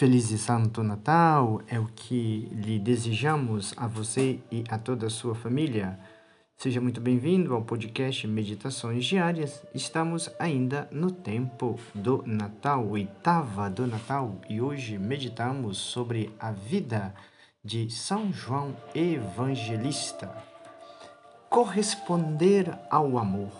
Feliz e Santo Natal é o que lhe desejamos a você e a toda a sua família. Seja muito bem-vindo ao podcast Meditações Diárias. Estamos ainda no tempo do Natal, oitava do Natal, e hoje meditamos sobre a vida de São João Evangelista. Corresponder ao amor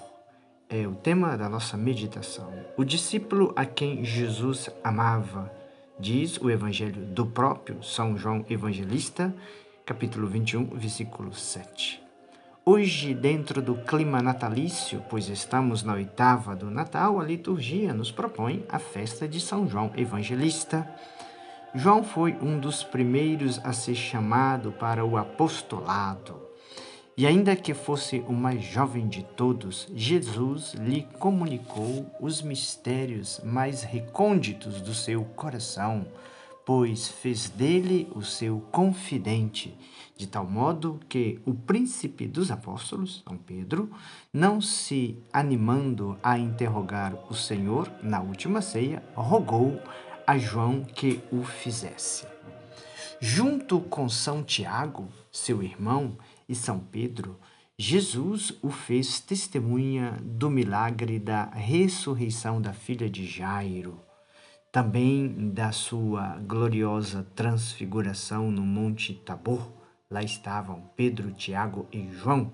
é o tema da nossa meditação. O discípulo a quem Jesus amava diz o Evangelho do próprio São João Evangelista, capítulo 21, versículo 7. Hoje, dentro do clima natalício, pois estamos na oitava do Natal, a liturgia nos propõe a festa de São João Evangelista. João foi um dos primeiros a ser chamado para o apostolado. E ainda que fosse o mais jovem de todos, Jesus lhe comunicou os mistérios mais recônditos do seu coração, pois fez dele o seu confidente, de tal modo que o príncipe dos apóstolos, São Pedro, não se animando a interrogar o Senhor na última ceia, rogou a João que o fizesse. Junto com São Tiago, seu irmão, e São Pedro, Jesus o fez testemunha do milagre da ressurreição da filha de Jairo, também da sua gloriosa transfiguração no Monte Tabor. Lá estavam Pedro, Tiago e João.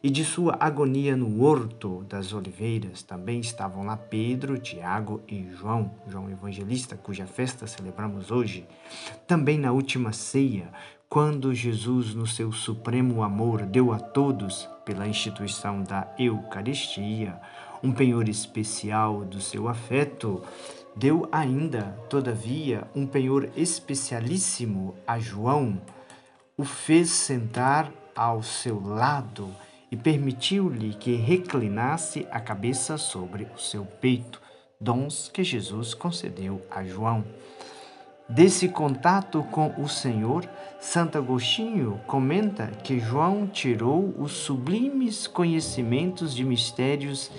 E de sua agonia no Horto das Oliveiras também estavam lá Pedro, Tiago e João, João Evangelista, cuja festa celebramos hoje. Também na última ceia, quando Jesus, no seu supremo amor, deu a todos, pela instituição da Eucaristia, um penhor especial do seu afeto, deu ainda, todavia, um penhor especialíssimo a João, o fez sentar ao seu lado e permitiu-lhe que reclinasse a cabeça sobre o seu peito, dons que Jesus concedeu a João. Desse contato com o Senhor, Santo Agostinho comenta que João tirou os sublimes conhecimentos de mistérios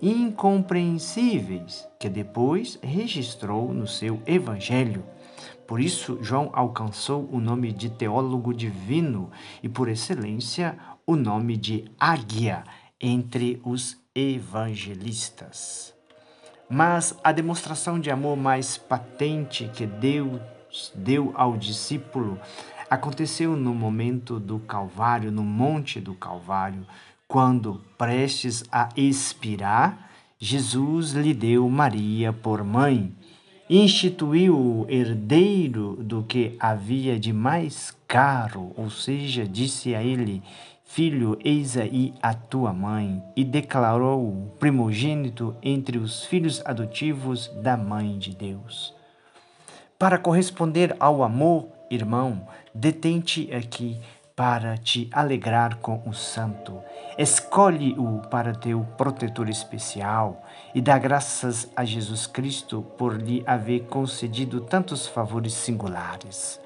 incompreensíveis que depois registrou no seu Evangelho. Por isso, João alcançou o nome de teólogo divino e, por excelência, o nome de águia entre os evangelistas. Mas a demonstração de amor mais patente que Deus deu ao discípulo aconteceu no momento do Calvário, no Monte do Calvário, quando, prestes a expirar, Jesus lhe deu Maria por mãe, instituiu o herdeiro do que havia de mais caro, ou seja, disse a ele: Filho, eis aí a tua mãe, e declarou-o primogênito entre os filhos adotivos da mãe de Deus. Para corresponder ao amor, irmão, detente aqui para te alegrar com o santo. Escolhe-o para teu protetor especial e dá graças a Jesus Cristo por lhe haver concedido tantos favores singulares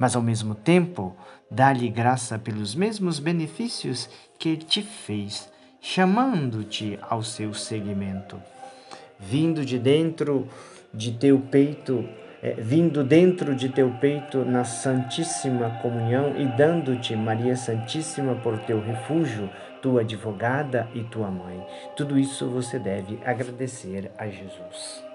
mas ao mesmo tempo dá-lhe graça pelos mesmos benefícios que te fez, chamando-te ao seu seguimento. Vindo de dentro de teu peito, é, vindo dentro de teu peito na Santíssima Comunhão e dando-te Maria Santíssima por teu refúgio, tua advogada e tua mãe. Tudo isso você deve agradecer a Jesus.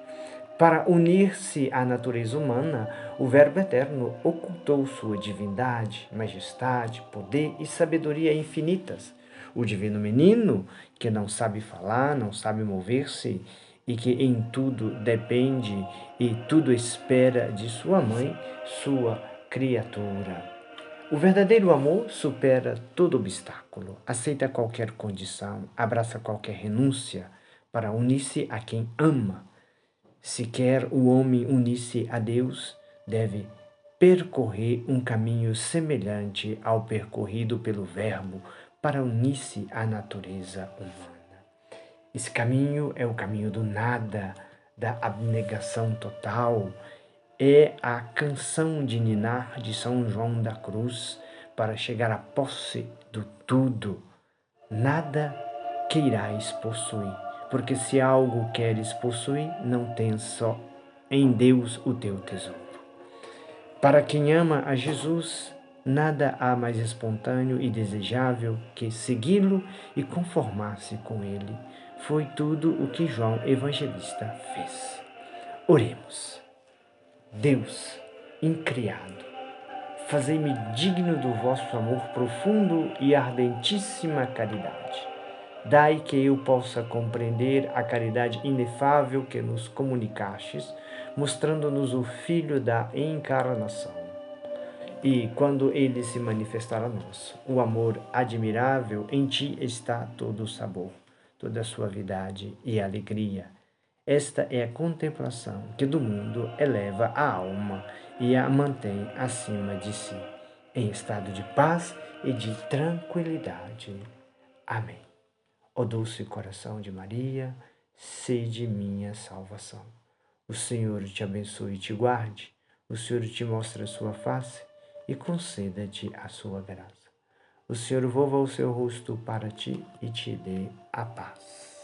Para unir-se à natureza humana, o Verbo Eterno ocultou sua divindade, majestade, poder e sabedoria infinitas. O divino menino, que não sabe falar, não sabe mover-se e que em tudo depende e tudo espera de sua mãe, sua criatura. O verdadeiro amor supera todo obstáculo, aceita qualquer condição, abraça qualquer renúncia para unir-se a quem ama se quer o homem unir-se a Deus, deve percorrer um caminho semelhante ao percorrido pelo Verbo para unir-se à natureza humana. Esse caminho é o caminho do nada, da abnegação total. É a canção de ninar de São João da Cruz para chegar à posse do tudo. Nada queirás possuir porque se algo queres possuir, não tens só em Deus o teu tesouro. Para quem ama a Jesus, nada há mais espontâneo e desejável que segui-lo e conformar-se com ele. Foi tudo o que João Evangelista fez. Oremos. Deus, incriado, fazei-me digno do vosso amor profundo e ardentíssima caridade. Dai que eu possa compreender a caridade inefável que nos comunicastes, mostrando-nos o Filho da encarnação. E quando ele se manifestar a nós, o amor admirável, em ti está todo o sabor, toda a suavidade e alegria. Esta é a contemplação que do mundo eleva a alma e a mantém acima de si, em estado de paz e de tranquilidade. Amém. Ó doce coração de Maria, sede minha salvação. O Senhor te abençoe e te guarde, o Senhor te mostre a sua face e conceda-te a sua graça. O Senhor volva o seu rosto para ti e te dê a paz.